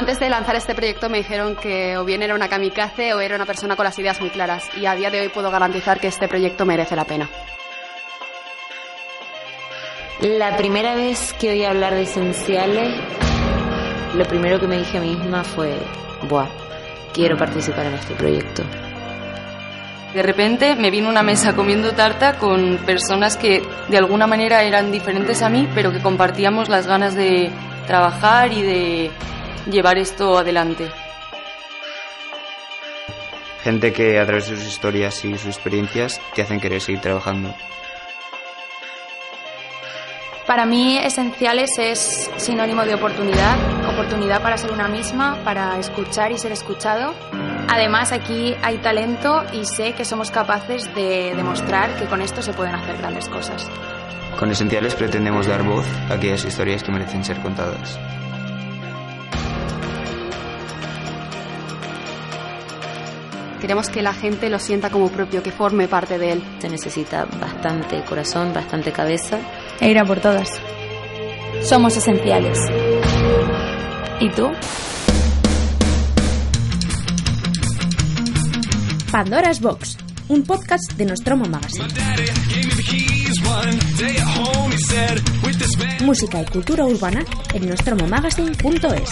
Antes de lanzar este proyecto me dijeron que o bien era una kamikaze o era una persona con las ideas muy claras y a día de hoy puedo garantizar que este proyecto merece la pena. La primera vez que oí hablar de esenciales, lo primero que me dije a mí misma fue, buah, quiero participar en este proyecto. De repente me vino una mesa comiendo tarta con personas que de alguna manera eran diferentes a mí, pero que compartíamos las ganas de trabajar y de llevar esto adelante. Gente que a través de sus historias y sus experiencias te hacen querer seguir trabajando. Para mí, Esenciales es sinónimo de oportunidad, oportunidad para ser una misma, para escuchar y ser escuchado. Además, aquí hay talento y sé que somos capaces de demostrar que con esto se pueden hacer grandes cosas. Con Esenciales pretendemos dar voz a aquellas historias que merecen ser contadas. Queremos que la gente lo sienta como propio, que forme parte de él. Se necesita bastante corazón, bastante cabeza. E ir a por todas. Somos esenciales. ¿Y tú? Pandora's Box, un podcast de Nostromo Magazine. Música y cultura urbana en nostromomagazine.es.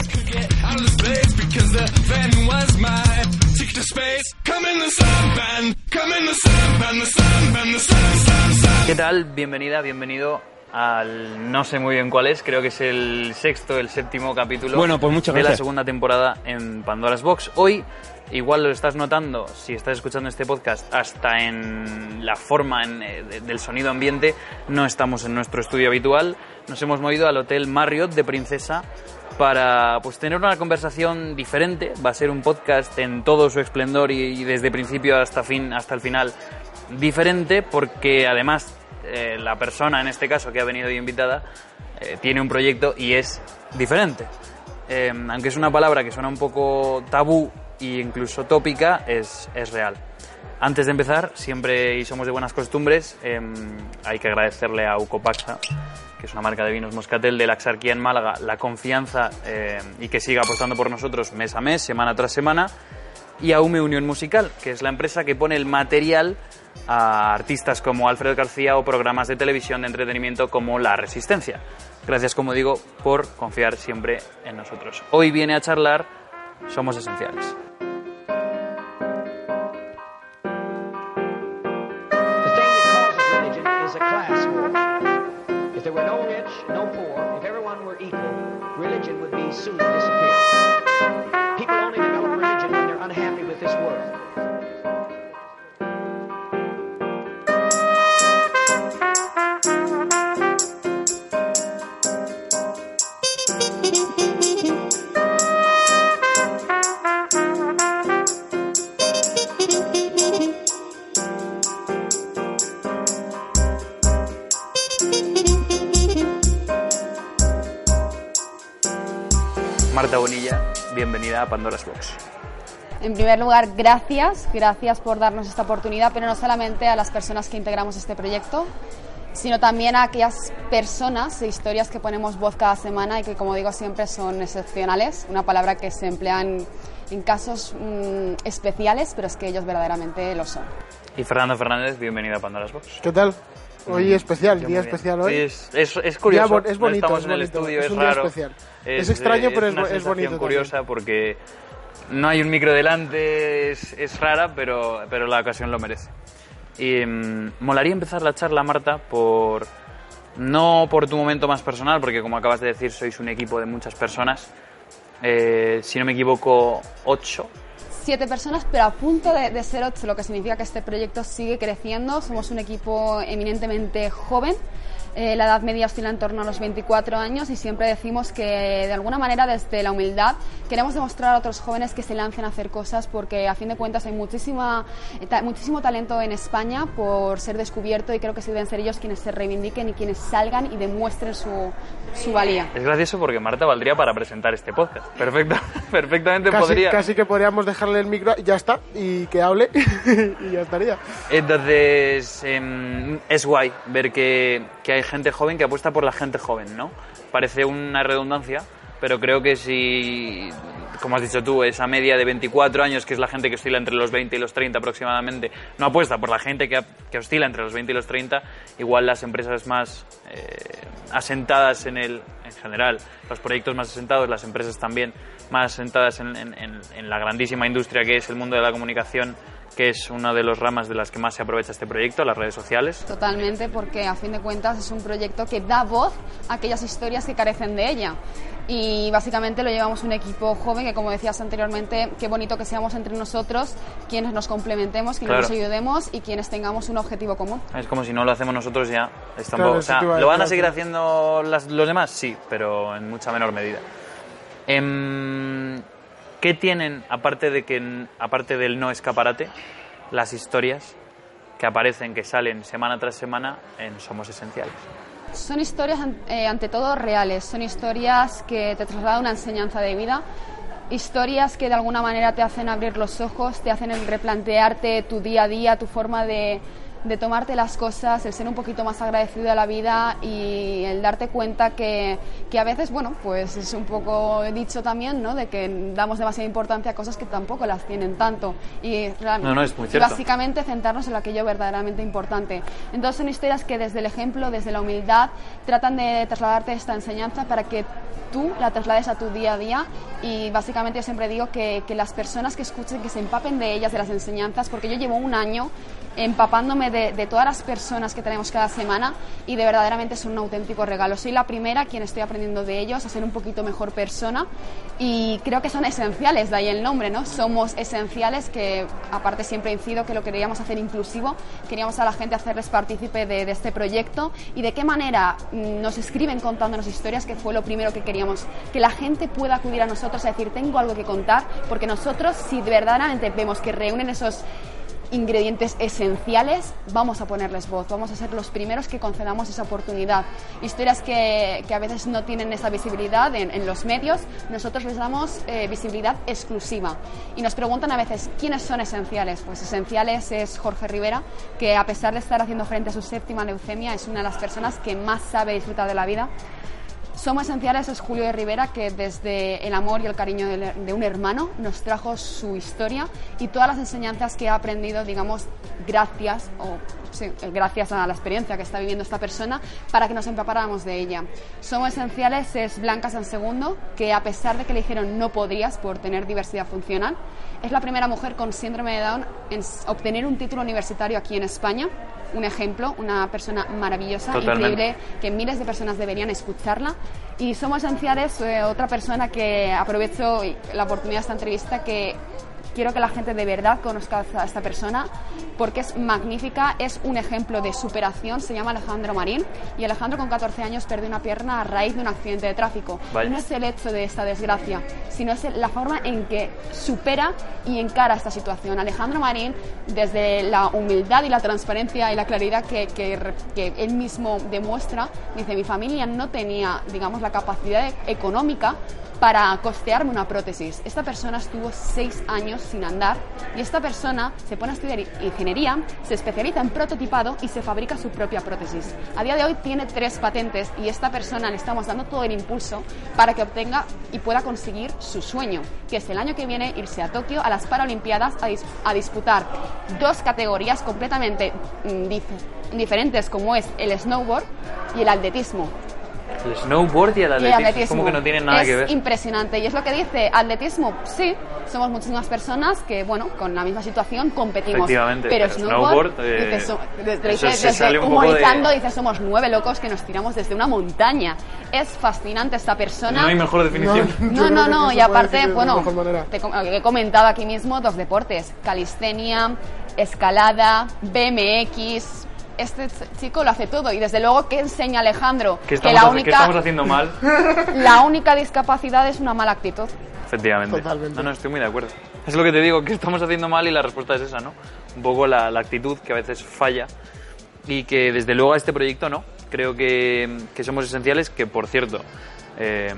¿Qué tal? Bienvenida, bienvenido al no sé muy bien cuál es, creo que es el sexto, el séptimo capítulo Bueno, pues muchas de la segunda temporada en Pandora's Box. Hoy, igual lo estás notando si estás escuchando este podcast, hasta en la forma en, eh, de- del sonido ambiente, no estamos en nuestro estudio habitual, nos hemos movido al Hotel Marriott de Princesa para pues tener una conversación diferente, va a ser un podcast en todo su esplendor y, y desde principio hasta fin hasta el final diferente porque además eh, la persona en este caso que ha venido de invitada eh, tiene un proyecto y es diferente. Eh, aunque es una palabra que suena un poco tabú e incluso tópica, es, es real. Antes de empezar, siempre y somos de buenas costumbres, eh, hay que agradecerle a Ucopaxa, que es una marca de vinos Moscatel de la Axarquía en Málaga, la confianza eh, y que siga apostando por nosotros mes a mes, semana tras semana, y a UME Unión Musical, que es la empresa que pone el material a artistas como Alfredo García o programas de televisión de entretenimiento como La Resistencia. Gracias, como digo, por confiar siempre en nosotros. Hoy viene a charlar Somos Esenciales. No poor, if everyone were equal, religion would be soon Pandora's Box. En primer lugar, gracias, gracias por darnos esta oportunidad, pero no solamente a las personas que integramos este proyecto, sino también a aquellas personas de historias que ponemos voz cada semana y que, como digo, siempre son excepcionales, una palabra que se emplea en, en casos mm, especiales, pero es que ellos verdaderamente lo son. Y Fernando Fernández, bienvenido a Pandora's Box. ¿Qué tal? Hoy especial, día especial hoy. Sí, es, es, es curioso. Día bon- es bonito, no estamos es en el bonito, estudio, es es, un día raro. especial. Es extraño, pero es es bonito curiosa porque no hay un micro delante, es, es rara, pero, pero la ocasión lo merece. Y mm, molaría empezar la charla, Marta, por no por tu momento más personal, porque como acabas de decir, sois un equipo de muchas personas. Eh, si no me equivoco, ocho. Siete personas, pero a punto de, de ser ocho, lo que significa que este proyecto sigue creciendo. Somos un equipo eminentemente joven. Eh, la edad media oscila en torno a los 24 años y siempre decimos que de alguna manera desde la humildad queremos demostrar a otros jóvenes que se lancen a hacer cosas porque a fin de cuentas hay muchísima, eh, ta- muchísimo talento en España por ser descubierto y creo que sí deben ser ellos quienes se reivindiquen y quienes salgan y demuestren su, su valía. Es gracioso porque Marta valdría para presentar este podcast. Perfecto, perfectamente Casi, podría. casi que podríamos dejarle el micro, ya está, y que hable, y ya estaría. Entonces, em, es guay ver que, que hay gente joven que apuesta por la gente joven, ¿no? Parece una redundancia, pero creo que si como has dicho tú, esa media de 24 años, que es la gente que oscila entre los 20 y los 30 aproximadamente, no apuesta por la gente que, que oscila entre los 20 y los 30, igual las empresas más eh, asentadas en el, en general, los proyectos más asentados, las empresas también más asentadas en, en- en- la grandísima industria que es el mundo de la comunicación, que es una de las ramas de las que más se aprovecha este proyecto, las redes sociales. Totalmente, porque a fin de cuentas es un proyecto que da voz a aquellas historias que carecen de ella. Y básicamente lo llevamos un equipo joven que, como decías anteriormente, qué bonito que seamos entre nosotros quienes nos complementemos, quienes Claro. nos ayudemos y quienes tengamos un objetivo común. Es como si no lo hacemos nosotros ya. un Claro, o sea, ¿Lo van a seguir haciendo las- los demás? Sí, pero en mucha menor medida. Em, ¿Qué tienen, aparte, de que, aparte del no escaparate, las historias que aparecen, que salen semana tras semana en Somos Esenciales? Son historias, eh, ante todo, reales. Son historias que te trasladan una enseñanza de vida. Historias que de alguna manera te hacen abrir los ojos, te hacen replantearte tu día a día, tu forma de, de tomarte las cosas, el ser un poquito más agradecido a la vida y el darte cuenta que, que a veces, bueno, pues es un poco dicho también, ¿no? De que damos demasiada importancia a cosas que tampoco las tienen tanto. Y realmente, No, no, es muy básicamente centrarnos en aquello verdaderamente importante. Entonces son historias que desde el ejemplo, desde la humildad, tratan de trasladarte esta enseñanza para que tú la traslades a tu día a día y básicamente yo siempre digo que, que las personas que escuchen, que se empapen de ellas, de las enseñanzas, porque yo llevo un año empapándome de, todas las personas que tenemos cada semana y de verdaderamente es un auténtico regalo. Soy la primera quien estoy aprendiendo de ellos a ser un poquito mejor persona y creo que son esenciales, de ahí el nombre, ¿no? Somos esenciales que aparte siempre incido que lo queríamos hacer inclusivo, queríamos a la gente hacerles partícipe de, de este proyecto y de qué manera mm, nos escriben contándonos historias, que fue lo primero que queríamos, que la gente pueda acudir a nosotros a decir tengo algo que contar, porque nosotros si verdaderamente vemos que reúnen esos ingredientes esenciales, vamos a ponerles voz, vamos a ser los primeros que concedamos esa oportunidad. Historias que, que a veces no tienen esa visibilidad en, en los medios, nosotros les damos eh, visibilidad exclusiva. Y nos preguntan a veces, ¿quiénes son esenciales? Pues esenciales es Jorge Rivera, que a pesar de estar haciendo frente a su séptima leucemia, es una de las personas que más sabe disfrutar de la vida. Somos Esenciales es Julio de Rivera, que desde el amor y el cariño de, un hermano nos trajo su historia y todas las enseñanzas que ha aprendido, digamos, gracias, o sí, gracias a la experiencia que está viviendo esta persona, para que nos empapáramos de ella. Somos Esenciales es Blanca San Segundo, que a pesar de que le dijeron no podrías por tener diversidad funcional, es la primera mujer con síndrome de Down en obtener un título universitario aquí en España. Un ejemplo, una persona maravillosa, Totalmente. increíble, que miles de personas deberían escucharla. Y somos esenciales, eh, otra persona que aprovecho la oportunidad de esta entrevista, que quiero que la gente de verdad conozca a esta persona porque es magnífica, es un ejemplo de superación, se llama Alejandro Marín y Alejandro con 14 años perdió una pierna a raíz de un accidente de tráfico. No es el hecho de esta desgracia, sino es la forma en que supera y encara esta situación. Alejandro Marín, desde la humildad y la transparencia y la claridad que, que, que él mismo demuestra, dice, mi familia no tenía, digamos, la capacidad económica para costearme una prótesis. Esta persona estuvo seis años sin andar y esta persona se pone a estudiar ingeniería, se especializa en prototipado y se fabrica su propia prótesis. A día de hoy tiene tres patentes y esta persona le estamos dando todo el impulso para que obtenga y pueda conseguir su sueño, que es el año que viene irse a Tokio a las Paralimpiadas a, dis- a disputar dos categorías completamente mm, dif- diferentes como es el snowboard y el atletismo. El snowboard y el Y atletismo, el atletismo. es como que no tienen nada Es que ver. impresionante. Y es lo que dice, atletismo, sí, somos muchísimas personas que, bueno, con la misma situación competimos. Efectivamente, pero pero snowboard, snowboard, eh, dice, so- de- de- eso dice- se desde sale un poco humorizando, de- dice, somos nueve locos que nos tiramos desde una montaña. Es fascinante esta persona. No hay mejor definición. No, no, no, y aparte, bueno, te com- he comentado aquí mismo dos deportes, calistenia, escalada, BMX. Este ch- chico lo hace todo y desde luego que enseña Alejandro ¿Qué que estamos, la qué única estamos haciendo mal? la única discapacidad es una mala actitud. Efectivamente. Totalmente. No, no, estoy muy de acuerdo. Es lo que te digo, que estamos haciendo mal y la respuesta es esa, ¿no? Un poco la, la actitud que a veces falla y que desde luego a este proyecto no. Creo que, que somos esenciales, que por cierto, eh,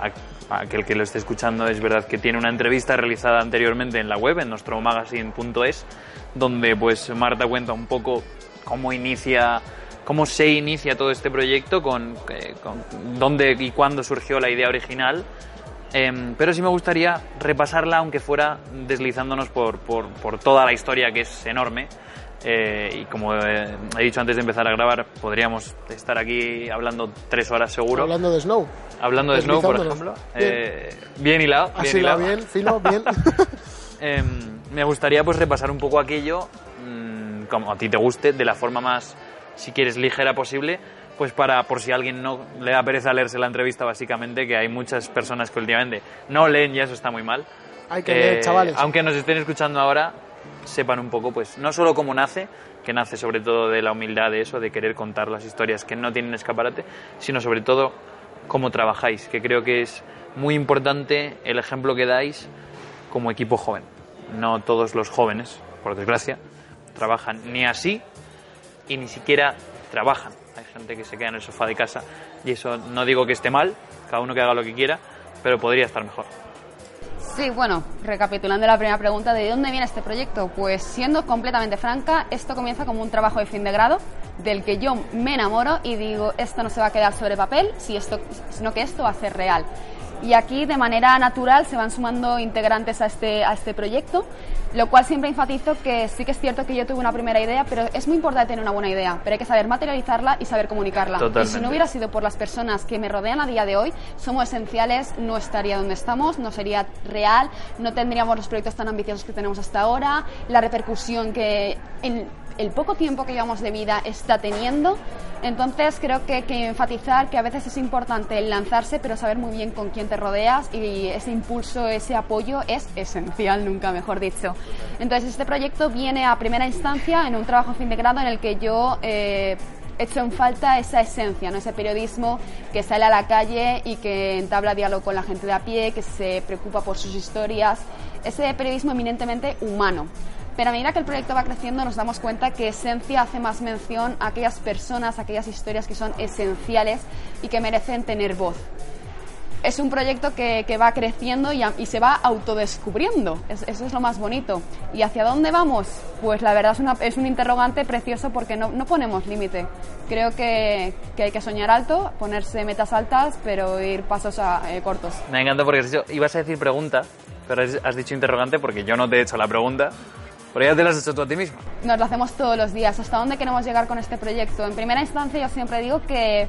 a- aquel que lo esté escuchando es verdad que tiene una entrevista realizada anteriormente en la web, en nuestro magazine.es, donde pues Marta cuenta un poco cómo inicia cómo se inicia todo este proyecto, con, eh, con dónde y cuándo surgió la idea original Em, pero sí me gustaría repasarla, aunque fuera deslizándonos por, por, por toda la historia, que es enorme. Eh, y como eh, he dicho antes de empezar a grabar, podríamos estar aquí hablando tres horas seguro. Hablando de Snow. Hablando de Snow, por ejemplo. Bien. Eh, bien hilado. Bien la hilado. bien, fino, bien. Em, me gustaría pues repasar un poco aquello, mm, como a ti te guste, de la forma más, si quieres, ligera posible, pues para, por si a alguien no le da pereza leerse la entrevista, básicamente, que hay muchas personas que últimamente no leen y eso está muy mal. Hay que leer, chavales. Aunque nos estén escuchando ahora, sepan un poco, pues, no solo cómo nace, que nace sobre todo de la humildad de eso, de querer contar las historias que no tienen escaparate, sino sobre todo cómo trabajáis, que creo que es muy importante el ejemplo que dais como equipo joven. No todos los jóvenes, por desgracia, trabajan ni así y ni siquiera trabajan. Hay gente que se queda en el sofá de casa y eso no digo que esté mal, cada uno que haga lo que quiera, pero podría estar mejor. Sí, bueno, recapitulando la primera pregunta, ¿de dónde viene este proyecto? Pues siendo completamente franca, esto comienza como un trabajo de fin de grado del que yo me enamoro y digo, esto no se va a quedar sobre papel, sino que esto va a ser real. Y aquí de manera natural se van sumando integrantes a este, a este proyecto, lo cual siempre enfatizo que sí que es cierto que yo tuve una primera idea, pero es muy importante tener una buena idea, pero hay que saber materializarla y saber comunicarla. Y si no hubiera sido por las personas que me rodean a día de hoy, somos esenciales, no estaría donde estamos, no sería real, no tendríamos los proyectos tan ambiciosos que tenemos hasta ahora, la repercusión que en el poco tiempo que llevamos de vida está teniendo. Entonces creo que hay que enfatizar que a veces es importante lanzarse, pero saber muy bien con quién te rodeas y ese impulso, ese apoyo es esencial, nunca mejor dicho. Entonces este proyecto viene a primera instancia en un trabajo fin de grado en el que yo eh, hecho en falta esa esencia, ¿no? ese periodismo que sale a la calle y que entabla diálogo con la gente de a pie, que se preocupa por sus historias, ese periodismo eminentemente humano. Pero a medida que el proyecto va creciendo nos damos cuenta que Esencia hace más mención a aquellas personas, a aquellas historias que son esenciales y que merecen tener voz. Es un proyecto que, va creciendo y, se va autodescubriendo. Es- eso es lo más bonito. ¿Y hacia dónde vamos? Pues la verdad es, un interrogante precioso porque no, ponemos límite. Creo que, hay que soñar alto, ponerse metas altas, pero ir pasos a- eh, cortos. Me encanta porque has dicho, ibas a decir pregunta, pero has dicho interrogante porque yo no te he hecho la pregunta, pero ya te la has hecho tú a ti misma. Nos lo hacemos todos los días. ¿Hasta dónde queremos llegar con este proyecto? En primera instancia, yo siempre digo que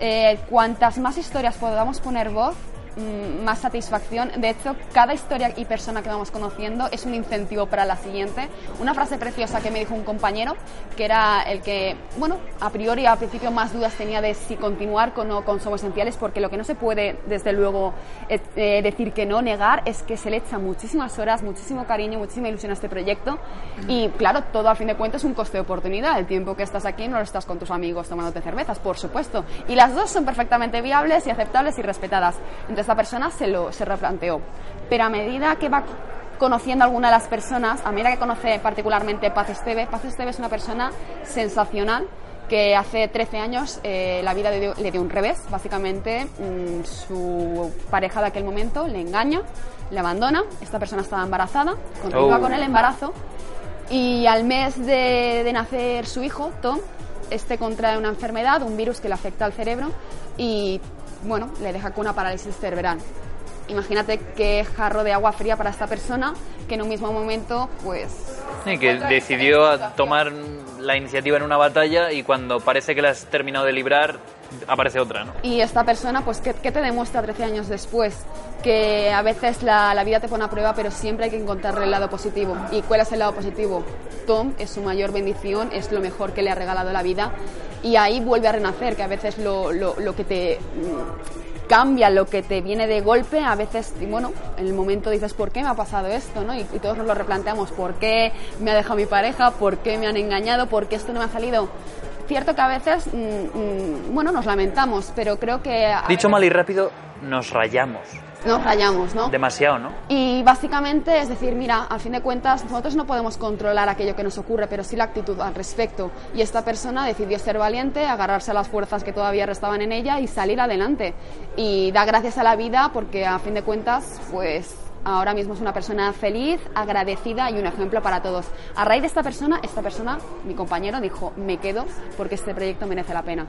eh, cuantas más historias podamos poner voz, más satisfacción. De hecho, cada historia y persona que vamos conociendo es un incentivo para la siguiente. Una frase preciosa que me dijo un compañero, que era el que, bueno, a priori al principio más dudas tenía de si continuar con o con Somos Esenciales, porque lo que no se puede, desde luego, eh, eh, decir que no, negar, es que se le echa muchísimas horas, muchísimo cariño, muchísima ilusión a este proyecto. Y claro, todo al fin de cuentas es un coste de oportunidad. El tiempo que estás aquí no lo estás con tus amigos tomándote cervezas, por supuesto. Y las dos son perfectamente viables y aceptables y respetadas. Entonces esta persona se lo se replanteó. Pero a medida que va conociendo a alguna de las personas, a medida que conoce particularmente Paz Esteve, Paz Esteve es una persona sensacional que hace 13 años eh, la vida le dio, le dio un revés. Básicamente, mm, su pareja de aquel momento le engaña, le abandona. Esta persona estaba embarazada, continúa Oh. con el embarazo. Y al mes de, de nacer su hijo, Tom, este contrae una enfermedad, un virus que le afecta al cerebro y, bueno, le deja con una parálisis cerebral. Imagínate qué jarro de agua fría para esta persona que en un mismo momento, pues, Sí, que decidió tomar la iniciativa en una batalla y cuando parece que la has terminado de librar, aparece otra, ¿no? Y esta persona, pues, ¿qué, qué te demuestra 13 años después? Que a veces la, la vida te pone a prueba, pero siempre hay que encontrarle el lado positivo. ¿Y cuál es el lado positivo? Tom es su mayor bendición, es lo mejor que le ha regalado la vida. Y ahí vuelve a renacer, que a veces lo, lo, lo que te mm, cambia, lo que te viene de golpe, a veces, y bueno, en el momento dices, ¿por qué me ha pasado esto? ¿no? Y, y todos nos lo replanteamos, ¿por qué me ha dejado mi pareja? ¿Por qué me han engañado? ¿Por qué esto no me ha salido? Cierto que a veces, mm, mm, bueno, nos lamentamos, pero creo que... Dicho veces mal y rápido, nos rayamos. Nos rayamos, ¿no? Demasiado, ¿no? Y básicamente es decir, mira, al fin de cuentas nosotros no podemos controlar aquello que nos ocurre, pero sí la actitud al respecto. Y esta persona decidió ser valiente, agarrarse a las fuerzas que todavía restaban en ella y salir adelante. Y da gracias a la vida porque a fin de cuentas, pues ahora mismo es una persona feliz, agradecida y un ejemplo para todos. A raíz de esta persona, esta persona, mi compañero, dijo, me quedo porque este proyecto merece la pena.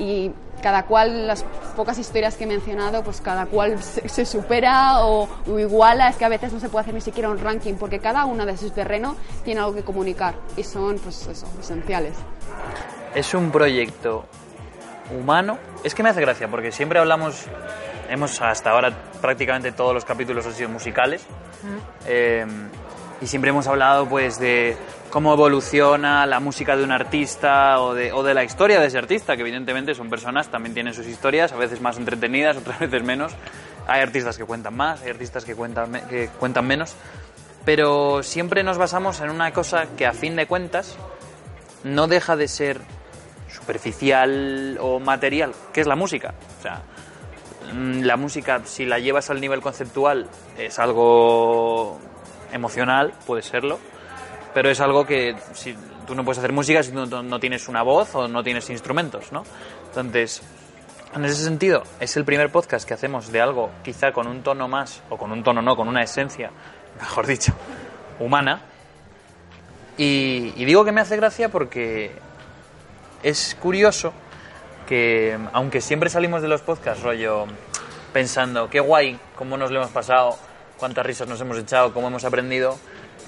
Y cada cual, las pocas historias que he mencionado, pues cada cual se, se supera o, o iguala, es que a veces no se puede hacer ni siquiera un ranking, porque cada una de sus terrenos tiene algo que comunicar y son, pues eso, esenciales. Es un proyecto humano. Es que me hace gracia porque siempre hablamos, hemos hasta ahora prácticamente todos los capítulos han sido musicales. Eh, y siempre hemos hablado pues de cómo evoluciona la música de un artista o de, o de la historia de ese artista, que evidentemente son personas, también tienen sus historias, a veces más entretenidas, otras veces menos. Hay artistas que cuentan más, hay artistas que cuentan, que cuentan menos, pero siempre nos basamos en una cosa que a fin de cuentas no deja de ser superficial o material, que es la música. O sea, mm, la música, si la llevas al nivel conceptual, es algo emocional, puede serlo, pero es algo que si tú no puedes hacer música si no, no tienes una voz o no tienes instrumentos, ¿no? Entonces, en ese sentido, es el primer podcast que hacemos de algo quizá con un tono más, o con un tono no, con una esencia, mejor dicho, humana. Y, y digo que me hace gracia porque es curioso que, aunque siempre salimos de los podcasts rollo pensando, qué guay, cómo nos lo hemos pasado, cuántas risas nos hemos echado, cómo hemos aprendido,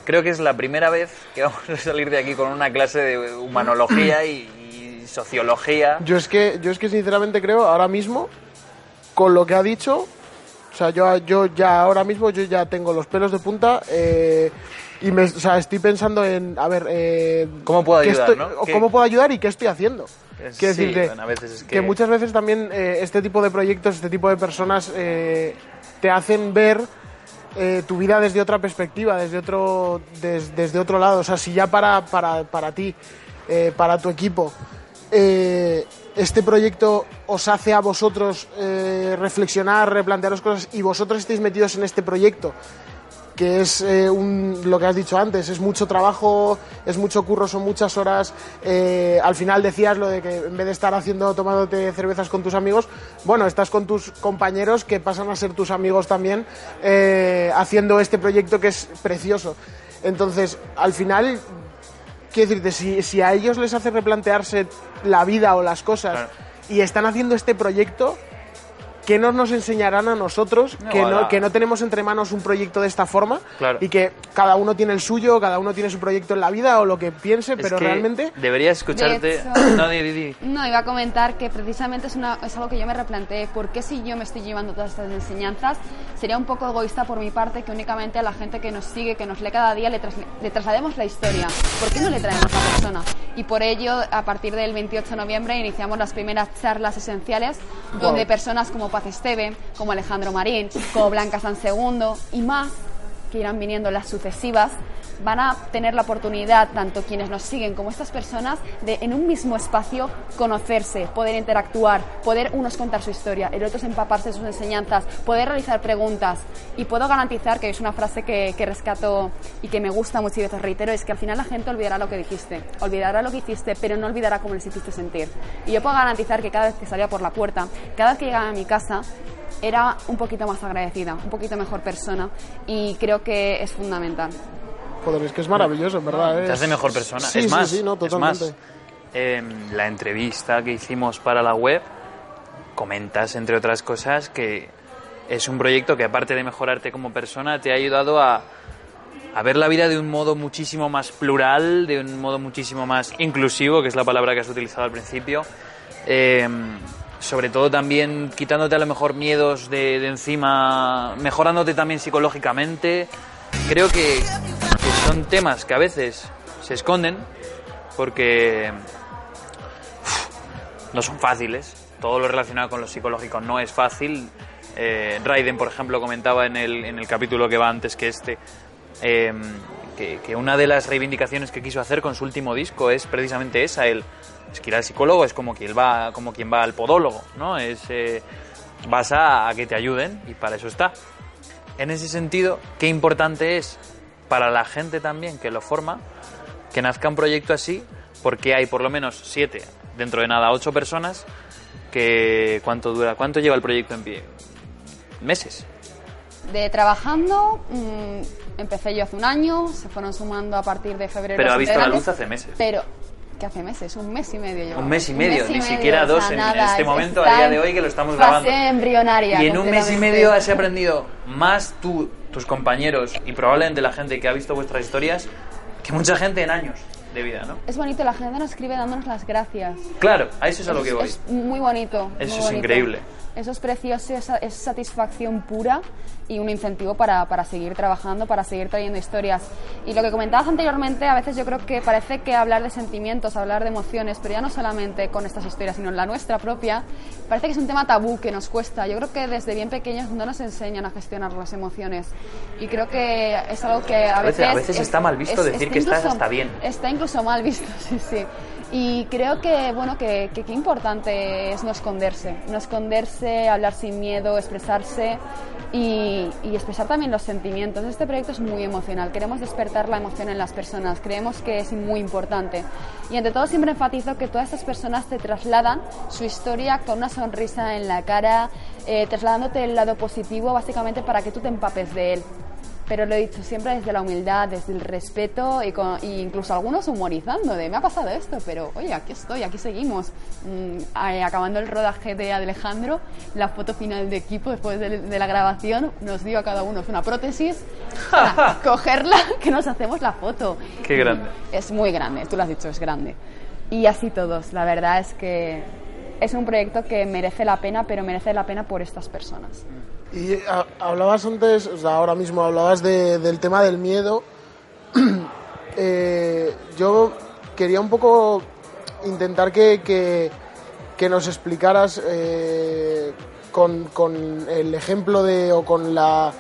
creo que es la primera vez que vamos a salir de aquí con una clase de humanología y, y sociología. Yo es que, yo es que sinceramente creo, ahora mismo, con lo que ha dicho, o sea, yo, yo ya ahora mismo yo ya tengo los pelos de punta eh, y me, o sea, estoy pensando en, a ver, eh, ¿Cómo puedo ayudar, estoy- no? o ¿Qué- cómo puedo ayudar y qué estoy haciendo. Es- Quiero sí, decirte bueno, a veces es que... que- muchas veces también eh, este tipo de proyectos, este tipo de personas eh, te hacen ver eh, tu vida desde otra perspectiva, desde otro, des- desde otro lado. O sea, si ya para, para, para ti, eh, para tu equipo, eh, este proyecto os hace a vosotros reflexionar, replantearos cosas y vosotros estáis metidos en este proyecto que es eh, un, lo que has dicho antes, es mucho trabajo, es mucho curro, son muchas horas. eh, al final decías lo de que en vez de estar haciendo, tomándote cervezas con tus amigos, bueno, estás con tus compañeros que pasan a ser tus amigos también, eh, haciendo este proyecto que es precioso. Entonces, al final, quiero decirte, si, si a ellos les hace replantearse la vida o las cosas Claro. y están haciendo este proyecto, ¿qué nos, nos enseñarán a nosotros No, que, no, que no tenemos entre manos un proyecto de esta forma Claro. y que cada uno tiene el suyo, cada uno tiene su proyecto en la vida o lo que piense, Es pero que realmente Deberías escucharte... De hecho- No, di, di, di. No, iba a comentar que precisamente es, una, es algo que yo me replanteé. ¿Por qué si yo me estoy llevando todas estas enseñanzas? Sería un poco egoísta por mi parte que únicamente a la gente que nos sigue, que nos lee cada día, le, trasle- le traslademos la historia. ¿Por qué no le traemos a la persona? Y por ello, a partir del 28 de noviembre, iniciamos las primeras charlas esenciales, donde personas como Paz Esteve, como Alejandro Marín, como Blanca San Segundo y más que irán viniendo las sucesivas, van a tener la oportunidad, tanto quienes nos siguen como estas personas, de en un mismo espacio conocerse, poder interactuar, poder unos contar su historia, el otro empaparse de sus enseñanzas, poder realizar preguntas. Y puedo garantizar que es una frase que, que rescato y que me gusta mucho y veces reitero, es que al final la gente olvidará lo que dijiste, olvidará lo que hiciste, pero no olvidará cómo les hiciste sentir. Y yo puedo garantizar que cada vez que salía por la puerta, cada vez que llegaba a mi casa, era un poquito más agradecida, un poquito mejor persona y creo que es fundamental. Joder, es que es maravilloso, en verdad. Te es- hace mejor persona. Sí, es sí, más, sí, no, es totalmente. más, em, la entrevista que hicimos para la web, comentas, entre otras cosas, que es un proyecto que aparte de mejorarte como persona, te ha ayudado a, a ver la vida de un modo muchísimo más plural, de un modo muchísimo más inclusivo, que es la palabra que has utilizado al principio. Em, sobre todo también quitándote a lo mejor miedos de, de encima, mejorándote también psicológicamente. Creo que, que son temas que a veces se esconden porque no son fáciles. Todo lo relacionado con lo psicológico no es fácil. Eh, Raiden, por ejemplo, comentaba en el, en el capítulo que va antes que este eh, que, una de las reivindicaciones que quiso hacer con su último disco es precisamente esa. El, es que ir al psicólogo es como quien va, como quien va al podólogo, ¿no? Es, eh, vas a que te ayuden y para eso está. En ese sentido, qué importante es para la gente también que lo forma que nazca un proyecto así, porque hay por lo menos siete, dentro de nada, ocho personas que cuánto dura, cuánto lleva el proyecto en pie, meses. De trabajando, mm, empecé yo hace un año, se fueron sumando a partir de febrero. Pero ha visto la luz hace meses. Pero, que hace meses, un mes y medio llevamos. Un mes y medio, ni siquiera o sea, dos en nada, este es- momento, a día de hoy que lo estamos grabando. embrionaria. Y en un mes y medio has aprendido más tú, tus compañeros y probablemente la gente que ha visto vuestras historias que mucha gente en años de vida, ¿no? Es bonito, la gente nos escribe dándonos las gracias. Claro, a eso es a lo que voy. Es muy bonito. Eso muy es bonito. increíble. Eso es precioso, esa- es satisfacción pura y un incentivo para, para seguir trabajando, para seguir trayendo historias. Y lo que comentabas anteriormente, a veces yo creo que parece que hablar de sentimientos, hablar de emociones, pero ya no solamente con estas historias, sino en la nuestra propia, parece que es un tema tabú que nos cuesta. Yo creo que desde bien pequeños no nos enseñan a gestionar las emociones. Y creo que es algo que a, A veces- a veces es- está mal visto decir que estás incluso- hasta bien. Está incluso mal visto, sí, sí. Y creo que, bueno, que, que importante es no esconderse, no esconderse, hablar sin miedo, expresarse y, y expresar también los sentimientos. Este proyecto es muy emocional, queremos despertar la emoción en las personas, creemos que es muy importante. Y ante todo siempre enfatizo que todas estas personas te trasladan su historia con una sonrisa en la cara, eh, trasladándote el lado positivo básicamente para que tú te empapes de él pero lo he dicho siempre desde la humildad, desde el respeto y, con- y incluso algunos humorizando de me ha pasado esto, pero oye, aquí estoy, aquí seguimos. Mm, eh, acabando el rodaje de Alejandro, la foto final de equipo después de, de la grabación nos dio a cada uno una prótesis para cogerla, que nos hacemos la foto. Qué grande. Es muy grande, tú lo has dicho, es grande. Y así todos, la verdad es que es un proyecto que merece la pena, pero merece la pena por estas personas. Y a- hablabas antes, o sea, ahora mismo hablabas de- del tema del miedo. Eh, yo quería un poco intentar que, que- que nos explicaras eh, con, con el ejemplo de o con la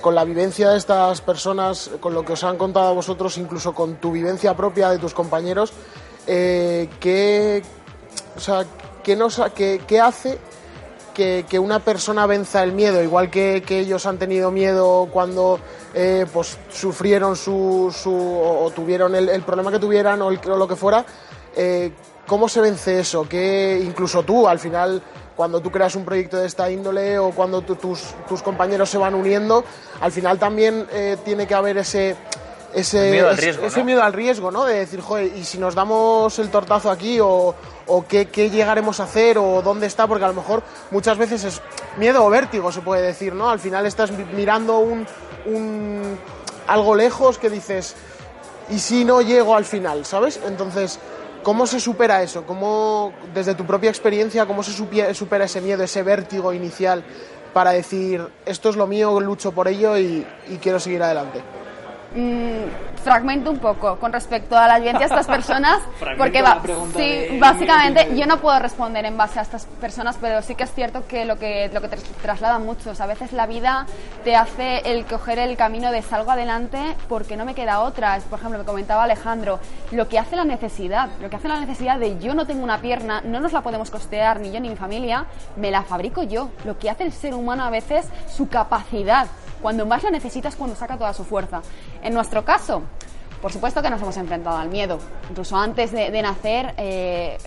con la vivencia de estas personas, con lo que os han contado a vosotros, incluso con tu vivencia propia de tus compañeros, eh, ¿qué, o sea, ¿qué, hace que, una persona venza el miedo, igual que, ellos han tenido miedo cuando eh, pues, sufrieron su, o, tuvieron el, problema que tuvieran o, lo que fuera, eh, ¿cómo se vence eso? Que incluso tú, al final, cuando tú creas un proyecto de esta índole o cuando tu- tus, tus compañeros se van uniendo, al final también eh, tiene que haber ese... Ese, El miedo al riesgo, ese ¿no? miedo al riesgo, ¿no? De decir, joder, ¿y si nos damos el tortazo aquí o, o qué, qué llegaremos a hacer o dónde está? Porque a lo mejor muchas veces es miedo o vértigo, se puede decir, ¿no? Al final estás mi- mirando un, un- algo lejos que dices, ¿y si no llego al final? ¿Sabes? Entonces, ¿cómo se supera eso? ¿Cómo, desde tu propia experiencia, cómo se supera ese miedo, ese vértigo inicial para decir, esto es lo mío, lucho por ello y, y quiero seguir adelante? Mm, fragmento un poco con respecto a la vivencia de estas personas, porque va, sí, básicamente yo no puedo responder en base a estas personas, pero sí que es cierto que lo que lo que muchos, a veces la vida te hace el coger el camino de salgo adelante porque no me queda otra. Es, por ejemplo, me comentaba Alejandro, lo que hace la necesidad, lo que hace la necesidad de yo no tengo una pierna, no nos la podemos costear ni yo ni mi familia, me la fabrico yo. Lo que hace el ser humano a veces, su capacidad cuando más la necesitas cuando saca toda su fuerza. En nuestro caso, por supuesto que nos hemos enfrentado al miedo. Incluso antes de, de nacer, eh,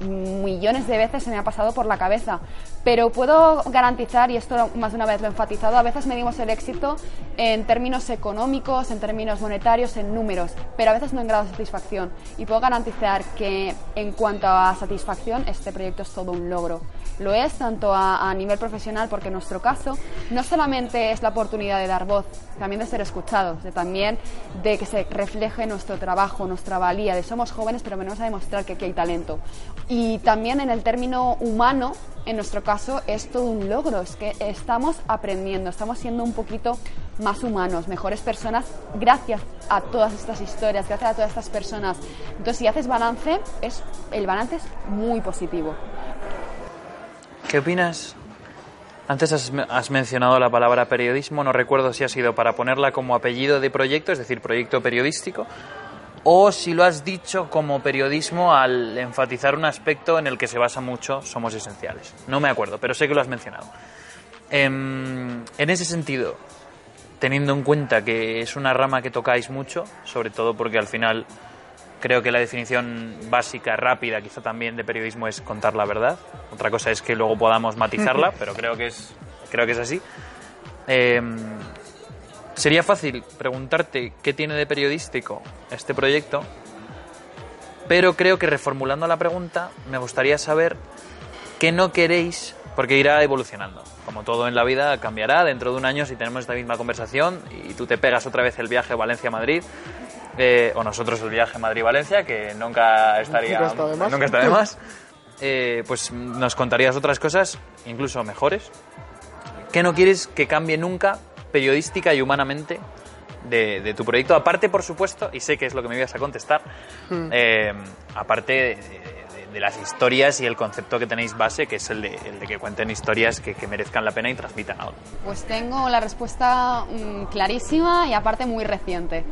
millones de veces se me ha pasado por la cabeza. Pero puedo garantizar, y esto más de una vez lo he enfatizado, a veces medimos el éxito en términos económicos, en términos monetarios, en números, pero a veces no en grado de satisfacción. Y puedo garantizar que en cuanto a satisfacción, este proyecto es todo un logro. Lo es tanto a, nivel profesional, porque en nuestro caso no solamente es la oportunidad de dar voz, también de ser escuchados, de también de que se refleje nuestro trabajo, nuestra valía, de somos jóvenes, pero venimos a demostrar que aquí hay talento. Y también en el término humano, en nuestro caso, es todo un logro, es que estamos aprendiendo, estamos siendo un poquito más humanos, mejores personas, gracias a todas estas historias, gracias a todas estas personas. Entonces, si haces balance, es, el balance es muy positivo. ¿Qué opinas? Antes has, has mencionado la palabra periodismo, no recuerdo si ha sido para ponerla como apellido de proyecto, es decir, proyecto periodístico, o si lo has dicho como periodismo al enfatizar un aspecto en el que se basa mucho Somos Esenciales. No me acuerdo, pero sé que lo has mencionado. Em, en ese sentido, teniendo en cuenta que es una rama que tocáis mucho, sobre todo porque al final creo que la definición básica, rápida, quizá también de periodismo es contar la verdad. Otra cosa es que luego podamos matizarla, pero creo que es, creo que es así. Eh, sería fácil preguntarte qué tiene de periodístico este proyecto, pero creo que reformulando la pregunta me gustaría saber qué no queréis, porque irá evolucionando. Como todo en la vida, cambiará. Dentro de un año, si tenemos esta misma conversación y tú te pegas otra vez el viaje Valencia-Madrid, eh, o nosotros el viaje Madrid-Valencia, que nunca estaría Nunca está de más. nunca está de más, eh, pues nos contarías otras cosas, incluso mejores, que no quieres que cambie nunca, periodística y humanamente, de, de tu proyecto. Aparte, por supuesto, y sé que es lo que me ibas a contestar, Hmm. eh, aparte de, de- de las historias y el concepto que tenéis base, que es el de, el que cuenten historias que, que merezcan la pena y transmitan algo. Pues tengo la respuesta mm, clarísima y aparte muy reciente.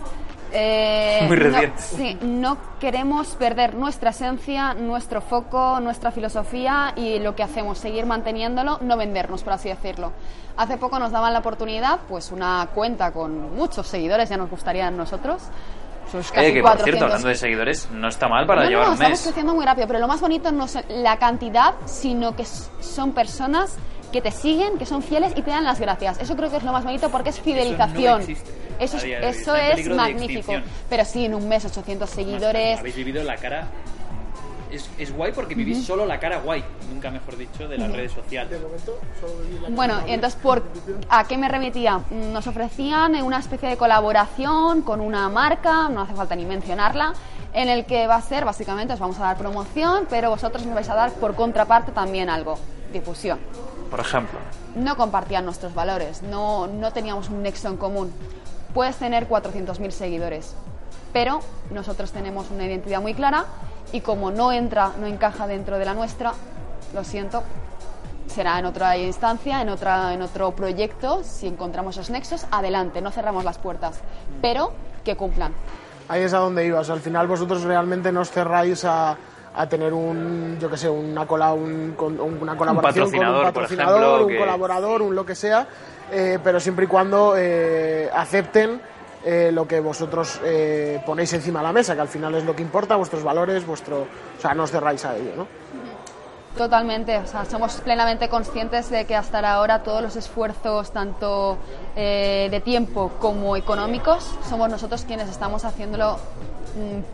Eh, Muy no- reciente. sí, no queremos perder nuestra esencia, nuestro foco, nuestra filosofía y lo que hacemos, seguir manteniéndolo, no vendernos, por así decirlo. Hace poco nos daban la oportunidad, pues una cuenta con muchos seguidores, ya nos gustaría a nosotros. Sus casi Eh, que por 400. cierto, hablando de seguidores, no está mal para No, llevar no, un estamos mes. creciendo muy rápido, pero lo más bonito no es la cantidad, sino que son personas que te siguen, que son fieles y te dan las gracias. Eso creo que es lo más bonito porque es fidelización. Eso, de eso en es de magnífico. Pero sí, en un mes 800 seguidores. Habéis vivido la cara. Es, es guay porque vivís solo la cara guay, nunca mejor dicho, de las redes sociales. Bueno, y entonces, ¿por ¿a qué me remitía? Nos ofrecían una especie de colaboración con una marca, no hace falta ni mencionarla, en el que va a ser, básicamente, os vamos a dar promoción, pero vosotros nos vais a dar por contraparte también algo, difusión. Por ejemplo. no compartían nuestros valores, no, no teníamos un nexo en común. Puedes tener 400.000 seguidores, pero nosotros tenemos una identidad muy clara y como no entra, no encaja dentro de la nuestra, lo siento, será en otra instancia, en, otra, en otro proyecto, si encontramos esos nexos, adelante, no cerramos las puertas, pero que cumplan. Ahí es a donde ibas. Al final vosotros realmente no os cerráis a, a tener un, yo que sé, una, cola, un, con- una colaboración con patrocinador, un por patrocinador, ejemplo, un que- colaborador, un lo que sea, eh, pero siempre y cuando eh, acepten eh, lo que vosotros ponéis encima de la mesa, que al final es lo que importa, vuestros valores, vuestro, o sea, no os cerráis a ello, ¿no? Totalmente, o sea, somos plenamente conscientes de que hasta ahora todos los esfuerzos, tanto de tiempo como económicos, somos nosotros quienes estamos haciéndolo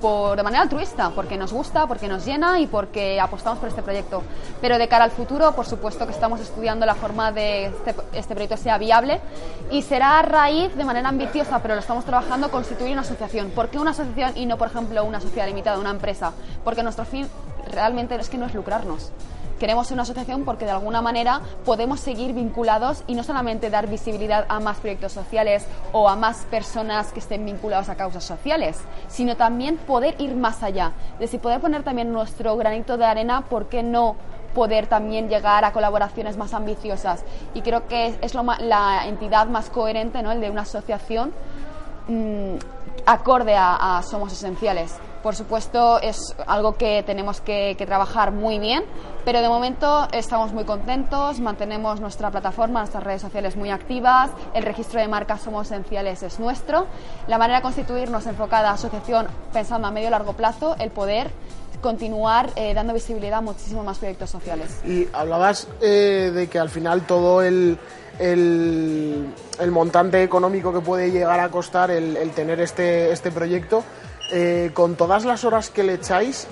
por, de manera altruista, porque nos gusta, porque nos llena y porque apostamos por este proyecto. Pero de cara al futuro, por supuesto que estamos estudiando la forma de este, este proyecto sea viable y será a raíz, de manera ambiciosa, pero lo estamos trabajando, constituir una asociación. ¿Por qué una asociación y no, por ejemplo, una sociedad limitada, una empresa? Porque nuestro fin realmente es que no es lucrarnos. Queremos una asociación porque de alguna manera podemos seguir vinculados y no solamente dar visibilidad a más proyectos sociales o a más personas que estén vinculados a causas sociales, sino también poder ir más allá. Es decir, poder poner también nuestro granito de arena, ¿por qué no? poder también llegar a colaboraciones más ambiciosas y creo que es lo la entidad más coherente, ¿no? el de una asociación mm, acorde a Somos Esenciales. Por supuesto, es algo que tenemos que, trabajar muy bien, pero de momento estamos muy contentos, mantenemos nuestra plataforma, nuestras redes sociales muy activas, el registro de marcas Somos Esenciales es nuestro, la manera de constituirnos enfocada a asociación pensando a medio y largo plazo, el poder continuar eh, dando visibilidad a muchísimos más proyectos sociales. Y hablabas eh, de que al final todo el, el, el montante económico que puede llegar a costar el, el tener este, este proyecto, eh, con todas las horas que le echáis,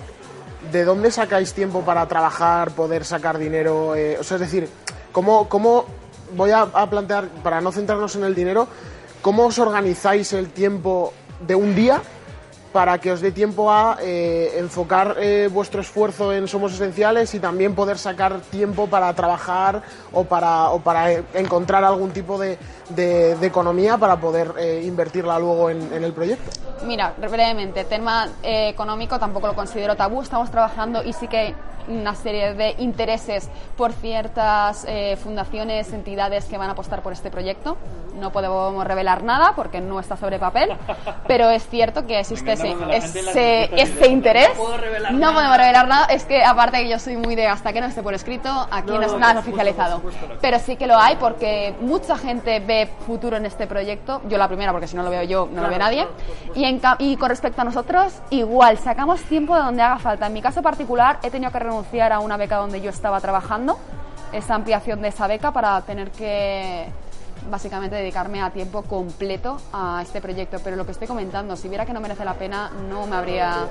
¿de dónde sacáis tiempo para trabajar, poder sacar dinero? Eh, o sea, es decir, ¿cómo, cómo voy a, a plantear, para no centrarnos en el dinero, cómo os organizáis el tiempo de un día para que os dé tiempo a eh, enfocar eh, vuestro esfuerzo en Somos Esenciales y también poder sacar tiempo para trabajar o para, o para eh, encontrar algún tipo de, de- de economía para poder eh, invertirla luego en, en el proyecto. Mira, brevemente, tema eh, económico tampoco lo considero tabú. Estamos trabajando y sí que hay una serie de intereses por ciertas eh, fundaciones, entidades que van a apostar por este proyecto. No podemos revelar nada porque no está sobre papel, pero es cierto que existe las ese, dice, interés. "No puedo revelar No nada". podemos revelar nada. Es que aparte que yo soy muy de hasta que no esté por escrito, aquí no, No, es nada supuesto, oficializado. Pero sí que lo hay porque mucha gente ve futuro en este proyecto. Yo la primera, porque si no lo veo yo, no lo ve nadie. Y, en y con respecto a nosotros, igual, sacamos tiempo de donde haga falta. En mi caso particular, he tenido que renunciar a una beca donde yo estaba trabajando, esa ampliación de esa beca para tener que básicamente dedicarme a tiempo completo a este proyecto. Pero lo que estoy comentando, si viera que no merece la pena, no me habría,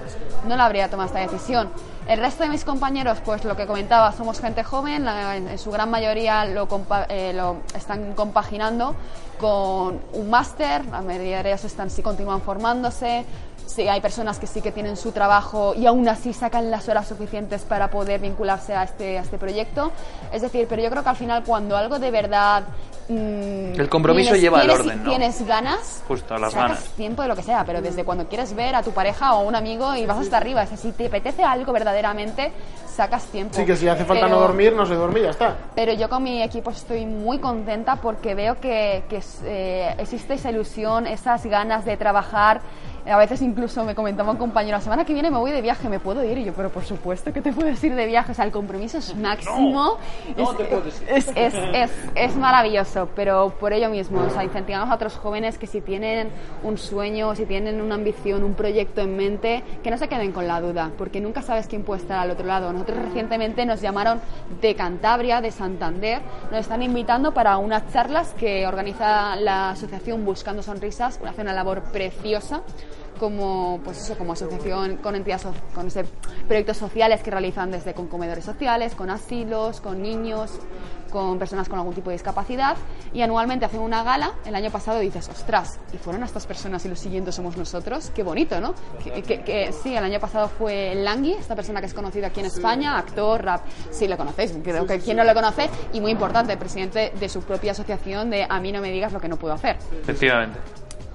no la habría tomado esta decisión. El resto de mis compañeros, pues lo que comentaba, somos gente joven, en su gran mayoría lo, eh, lo están compaginando con un máster, la mayoría de ellos están, sí continúan formándose, sí hay personas que sí que tienen su trabajo y aún así sacan las horas suficientes para poder vincularse a este, a este proyecto. Es decir, pero yo creo que al final cuando algo de verdad... mm, El compromiso tienes- lleva al tienes- orden, ¿no? Tienes ganas, Justo, las sacas ganas. tiempo de lo que sea, pero desde cuando quieres ver a tu pareja o un amigo y vas hasta arriba, es decir, si te apetece algo verdaderamente, sacas tiempo. Sí, que si hace falta Pero- no dormir, no se duerme y ya está. pero yo con mi equipo estoy muy contenta porque veo que, que, eh, existe esa ilusión, esas ganas de trabajar. A veces incluso me comentaba un compañero, la semana que viene me voy de viaje, ¿me puedo ir? Y yo, pero por supuesto que te puedes ir de viaje. O sea, el compromiso es máximo. no es, te puedes ir. es, es, es, es maravilloso, pero por ello mismo, o sea, incentivamos a otros jóvenes que si tienen un sueño, si tienen una ambición, un proyecto en mente, que no se queden con la duda, porque nunca sabes quién puede estar al otro lado. Nosotros recientemente nos llamaron de Cantabria, de Santander, nos están invitando para unas charlas que organiza la asociación Buscando Sonrisas, hace una labor preciosa como pues eso como asociación con entidades so- con ese proyectos sociales que realizan desde con comedores sociales con asilos con niños con personas con algún tipo de discapacidad. Y anualmente hacen una gala. El año pasado dices ostras y fueron estas personas y los siguientes somos nosotros qué bonito no que, que- que- sí el año pasado fue Langui esta persona que es conocida aquí en España actor rap sí lo conocéis creo que quien no lo conoce y muy importante presidente de su propia asociación de a mí no me digas lo que no puedo hacer Efectivamente.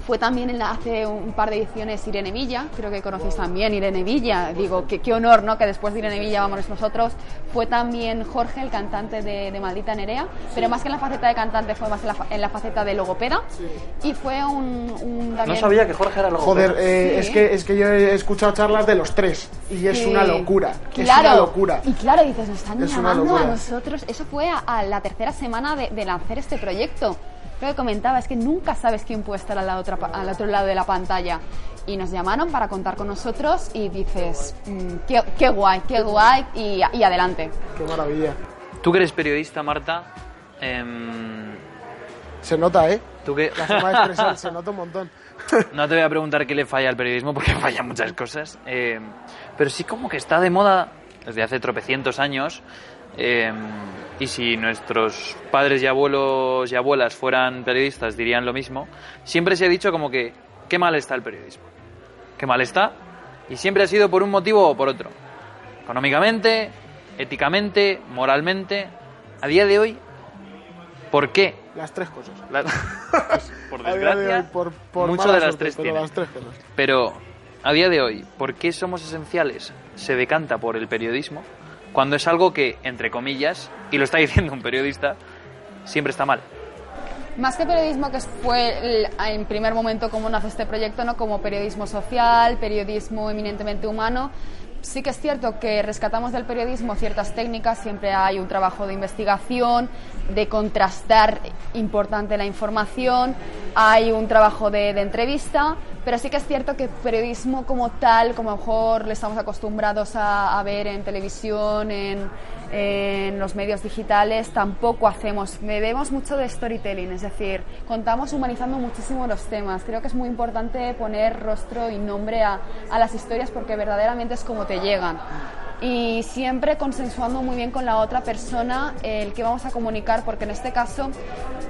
Fue también en la- hace un par de ediciones Irene Villa, creo que conocéis también Irene Villa, digo, que, qué honor, ¿no? Que después de Irene Villa vamos nosotros. Fue también Jorge, el cantante de, de Maldita Nerea, pero más que en la faceta de cantante fue más en la, en la faceta de logopeda. Y fue un, un No también... sabía que Jorge era logo. Joder, eh, Sí. es, que, es que yo he escuchado charlas de los tres y es Sí. una locura. Es Claro. una locura. Y claro, dices, nos están Es llamando a nosotros. Eso fue a, a la tercera semana de, de lanzar este proyecto. Creo que comentaba, es que nunca sabes quién puede estar otra pa- al otro lado de la pantalla. Y nos llamaron para contar con nosotros y dices, mm, qué, qué guay, qué guay y, y adelante. Qué maravilla. Tú que eres periodista, Marta, em, Se nota, ¿eh? tú que... La forma de expresar se nota un montón. No te voy a preguntar qué le falla al periodismo porque falla muchas cosas. eh, pero sí como que está de moda desde hace tropecientos años. eh, y si nuestros padres y abuelos y abuelas fueran periodistas dirían lo mismo. Siempre se ha dicho como que qué mal está el periodismo. Qué mal está. Y siempre ha sido por un motivo o por otro. Económicamente, éticamente, moralmente. A día de hoy, ¿por qué? Las tres cosas. La- por de desgracia, por, por mucho de las suerte, tres pero las tres cosas. Pero a día de hoy, ¿por qué somos esenciales? Se decanta por el periodismo cuando es algo que, entre comillas, y lo está diciendo un periodista, siempre está mal. Más que periodismo, que fue el- en primer momento como nace este proyecto, ¿no? como periodismo social, periodismo eminentemente humano, sí que es cierto que rescatamos del periodismo ciertas técnicas, siempre hay un trabajo de investigación, de contrastar importante la información, hay un trabajo de, de entrevista, pero sí que es cierto que periodismo como tal, como a lo mejor le estamos acostumbrados a, a ver en televisión, en, en los medios digitales, tampoco hacemos. Bebemos mucho de storytelling, es decir, contamos humanizando muchísimo los temas. Creo que es muy importante poner rostro y nombre a, a las historias porque verdaderamente es como te llegan. Y siempre consensuando muy bien con la otra persona el que vamos a comunicar, porque en este caso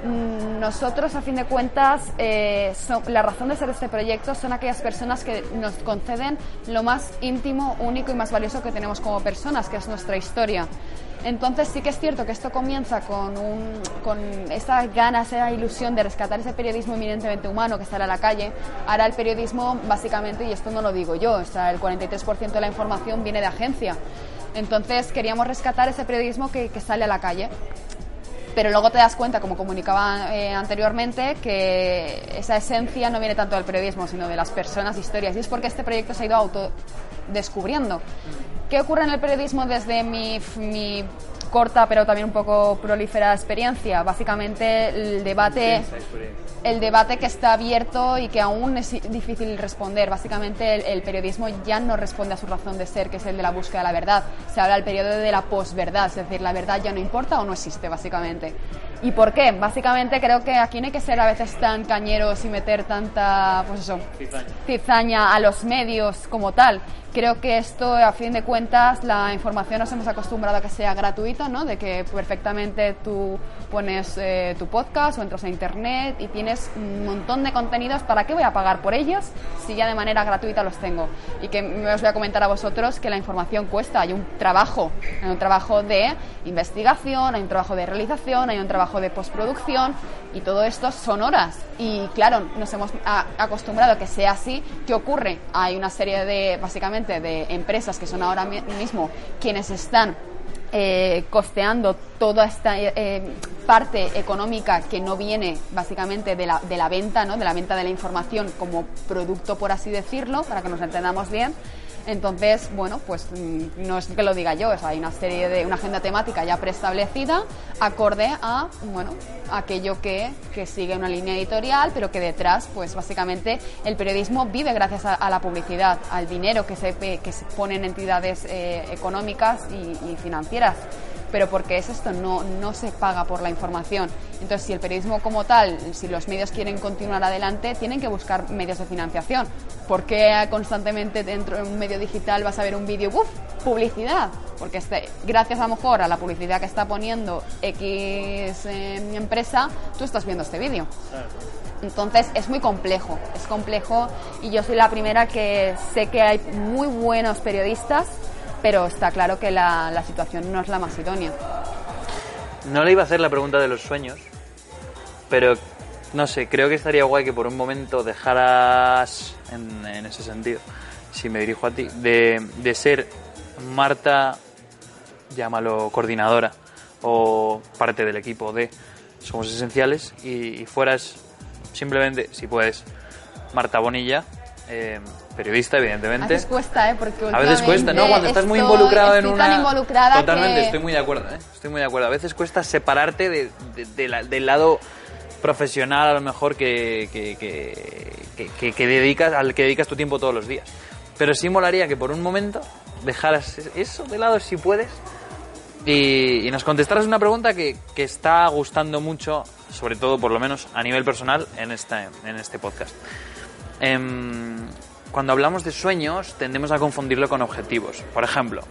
mm, nosotros, a fin de cuentas, eh, so- la razón de ser este proyecto son aquellas personas que nos conceden lo más íntimo, único y más valioso que tenemos como personas, que es nuestra historia. Entonces sí que es cierto que esto comienza con, un, con esa ganas, esa ilusión de rescatar ese periodismo eminentemente humano que sale a la calle. Ahora el periodismo, básicamente, y esto no lo digo yo, o sea, el 43% de la información viene de agencia. Entonces queríamos rescatar ese periodismo que, que sale a la calle. Pero luego te das cuenta, como comunicaba eh, anteriormente, que esa esencia no viene tanto del periodismo, sino de las personas, historias. Y es porque este proyecto se ha ido autodescubriendo. ¿Qué ocurre en el periodismo desde mi, mi corta pero también un poco prolífera experiencia? Básicamente el debate, el debate que está abierto y que aún es difícil responder. Básicamente el, el periodismo ya no responde a su razón de ser, que es el de la búsqueda de la verdad. Se habla del periodo de la posverdad, es decir, la verdad ya no importa o no existe, básicamente. ¿Y por qué? Básicamente creo que aquí no hay que ser a veces tan cañeros y meter tanta, pues eso, cizaña a los medios como tal. Creo que esto, a fin de cuentas, la información nos hemos acostumbrado a que sea gratuita, ¿no? De que perfectamente tú pones eh, tu podcast o entras a internet y tienes un montón de contenidos. ¿Para qué voy a pagar por ellos si ya de manera gratuita los tengo? Y que me os voy a comentar a vosotros que la información cuesta. Hay un trabajo, hay un trabajo de investigación, hay un trabajo de realización, hay un trabajo de postproducción y todo esto son horas. Y claro, nos hemos acostumbrado a que sea así. ¿Qué ocurre? Hay una serie de, básicamente, de empresas que son ahora mi- mismo quienes están eh, costeando toda esta eh, parte económica que no viene básicamente de la, de la venta, ¿no? de la venta de la información como producto, por así decirlo, para que nos entendamos bien. Entonces, bueno, pues no es que lo diga yo, o sea, hay una serie de una agenda temática ya preestablecida, acorde a, bueno, aquello que, que sigue una línea editorial, pero que detrás, pues básicamente el periodismo vive gracias a, la publicidad, al dinero que se, que se pone en entidades eh, económicas y financieras pero porque es esto, no, no se paga por la información. Entonces, si el periodismo como tal, si los medios quieren continuar adelante, tienen que buscar medios de financiación. ¿Por qué constantemente dentro de un medio digital vas a ver un vídeo, ¡uf! Publicidad. Porque este, gracias a lo mejor a la publicidad que está poniendo X eh, empresa, tú estás viendo este vídeo. Entonces es muy complejo, es complejo y yo soy la primera que sé que hay muy buenos periodistas, pero está claro que la, la situación no es la más idónea. No le iba a hacer la pregunta de los sueños, pero no sé, creo que estaría guay que por un momento dejaras, en, en ese sentido, si me dirijo a ti, de, de ser Marta, llámalo coordinadora o parte del equipo de Somos Esenciales y, fueras simplemente, si puedes, Marta Bonilla, eh, periodista, A evidentemente. veces cuesta, ¿eh? Porque A veces cuesta, ¿no? Cuando estás muy involucrado en una... involucrada Totalmente, que- estoy muy de acuerdo, ¿eh? Estoy muy de acuerdo. A veces cuesta separarte de, de- de la- del lado profesional, a lo mejor, que, que, que, dedicas, al que dedicas tu tiempo todos los días. Pero sí molaría que por un momento dejaras eso de lado, si puedes, y, y nos contestaras una pregunta que, que está gustando mucho, sobre todo, por lo menos, a nivel personal, en, esta, en este podcast. Em, cuando hablamos de sueños tendemos a confundirlo con objetivos. Por ejemplo,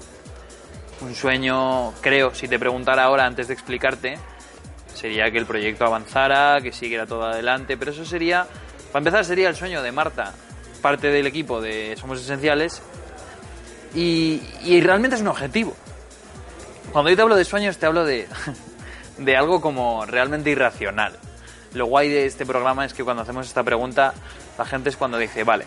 un sueño, creo, si te preguntara ahora antes de explicarte, sería que el proyecto avanzara, que siguiera todo adelante, pero eso sería, para empezar, sería el sueño de Marta, parte del equipo de Somos Esenciales, y, realmente es un objetivo. Cuando yo te hablo de sueños, te hablo de, de algo como realmente irracional. Lo guay de este programa es que cuando hacemos esta pregunta, la gente es cuando dice, vale,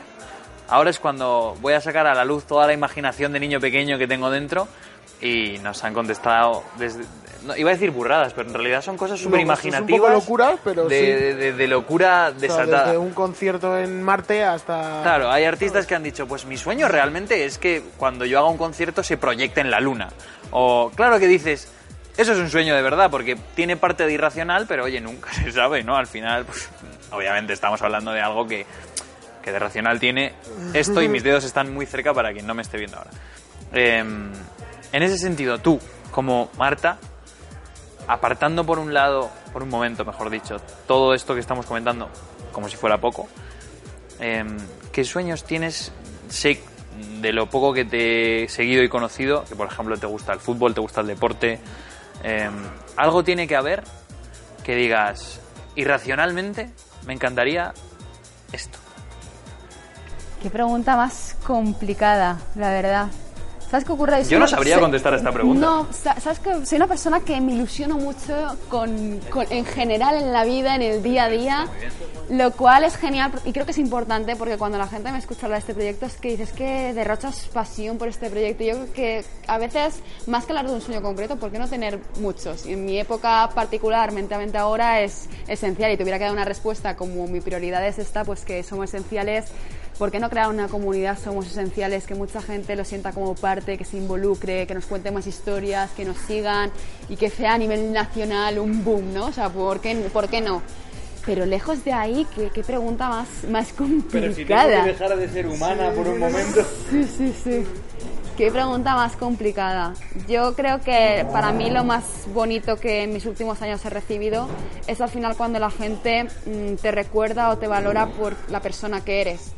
ahora es cuando voy a sacar a la luz toda la imaginación de niño pequeño que tengo dentro y nos han contestado desde... no, iba a decir burradas, pero en realidad son cosas súper esto es un imaginativas. poco locura, pero de, sí. de- de- de locura O sea, desatada. desde un concierto en Marte hasta... Claro, hay artistas que han dicho, pues mi sueño realmente es que cuando yo haga un concierto se proyecte en la luna. O claro que dices, eso es un sueño de verdad, porque tiene parte de irracional, pero oye, nunca se sabe, ¿no? Al final, pues, obviamente estamos hablando de algo que, que de racional tiene esto y mis dedos están muy cerca para quien no me esté viendo ahora. Em, en ese sentido, tú, como Marta, apartando por un lado, por un momento, mejor dicho, todo esto que estamos comentando, como si fuera poco, em, ¿qué sueños tienes? Sé de lo poco que te he seguido y conocido, que por ejemplo te gusta el fútbol, te gusta el deporte, em, algo tiene que haber que digas, irracionalmente, me encantaría esto. Qué pregunta más complicada, la verdad. ¿Sabes qué ocurre? Yo no sabría contestar a esta pregunta. No, sa- sabes que soy una persona que me ilusiono mucho con, con- en general en la vida, en el día a día, lo cual es genial y creo que es importante porque cuando la gente me escucha hablar de este proyecto es que dices que derrochas pasión por este proyecto. Yo creo que a veces, más que hablar de un sueño concreto, ¿por qué no tener muchos? Y en mi época particular, mentalmente ahora, es esencial y tuviera que dar una respuesta como mi prioridad es esta, pues que somos esenciales ¿Por qué no crear una comunidad Somos Esenciales que mucha gente lo sienta como parte, que se involucre, que nos cuente más historias, que nos sigan y que sea a nivel nacional un boom, ¿no? O sea, ¿por qué, por qué no? Pero lejos de ahí, ¿qué, qué pregunta más, más complicada? dejar de ser humana por un momento. Sí, sí, sí. Qué pregunta más complicada. Yo creo que para mí lo más bonito que en mis últimos años he recibido es al final cuando la gente mm, te recuerda o te valora por la persona que eres.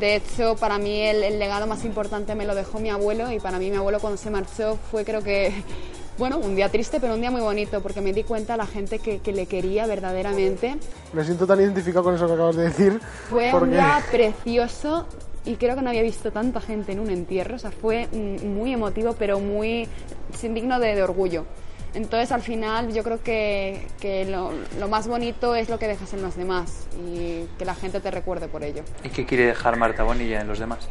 De hecho, para mí el, el legado más importante me lo dejó mi abuelo y para mí mi abuelo cuando se marchó fue creo que, bueno, un día triste pero un día muy bonito porque me di cuenta de la gente que, que le quería verdaderamente. Me siento tan identificado con eso que acabas de decir. Fue un día precioso y creo que no había visto tanta gente en un entierro. O sea, fue mm, muy emotivo, pero muy sin digno de, de orgullo. Entonces, al final, yo creo que, que lo, lo más bonito es lo que dejas en los demás y que la gente te recuerde por ello. ¿Y qué quiere dejar Marta Bonilla en los demás?